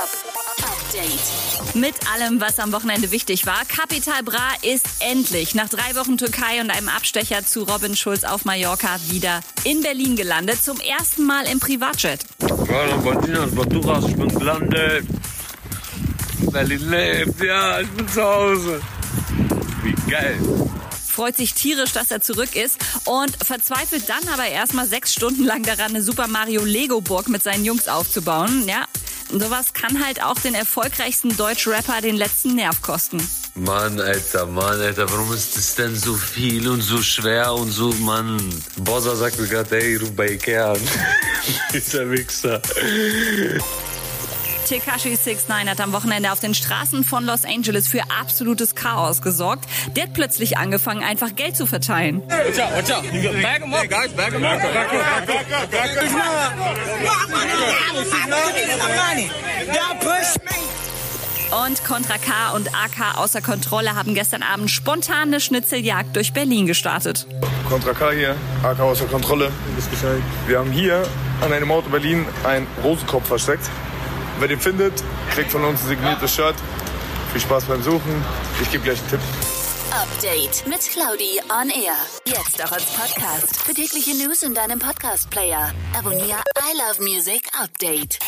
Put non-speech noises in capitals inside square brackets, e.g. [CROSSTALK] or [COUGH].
Top Update. Mit allem, was am Wochenende wichtig war. Capital Bra ist endlich nach drei Wochen Türkei und einem Abstecher zu Robin Schulz auf Mallorca wieder in Berlin gelandet. Zum ersten Mal im Privatjet. Ja, Baturas, ich bin gelandet. Berlin lebt, ja, ich bin zu Hause. Wie geil. Freut sich tierisch, dass er zurück ist und verzweifelt dann aber erstmal sechs Stunden lang daran, eine Super Mario Lego Burg mit seinen Jungs aufzubauen. Ja, sowas kann halt auch den erfolgreichsten Deutsch-Rapper den letzten Nerv kosten. Mann, Alter, Mann, Alter, warum ist das denn so viel und so schwer und so, Mann? Bossa sagt mir gerade, ey, ruf bei Ikea an. [LAUGHS] Dieser Wichser. Tekashi 69 hat am Wochenende auf den Straßen von Los Angeles für absolutes Chaos gesorgt. Der hat plötzlich angefangen, einfach Geld zu verteilen. Und Contra K und AK außer Kontrolle haben gestern Abend spontan eine Schnitzeljagd durch Berlin gestartet. Contra K hier, AK außer Kontrolle. Wir haben hier an einem Auto Berlin einen Rosenkopf versteckt. Wer den findet, kriegt von uns ein signiertes Shirt. Viel Spaß beim Suchen. Ich gebe gleich einen Tipp. Update mit Claudi on Air. Jetzt auch als Podcast. Für tägliche News in deinem Podcast-Player. Abonniere I Love Music Update.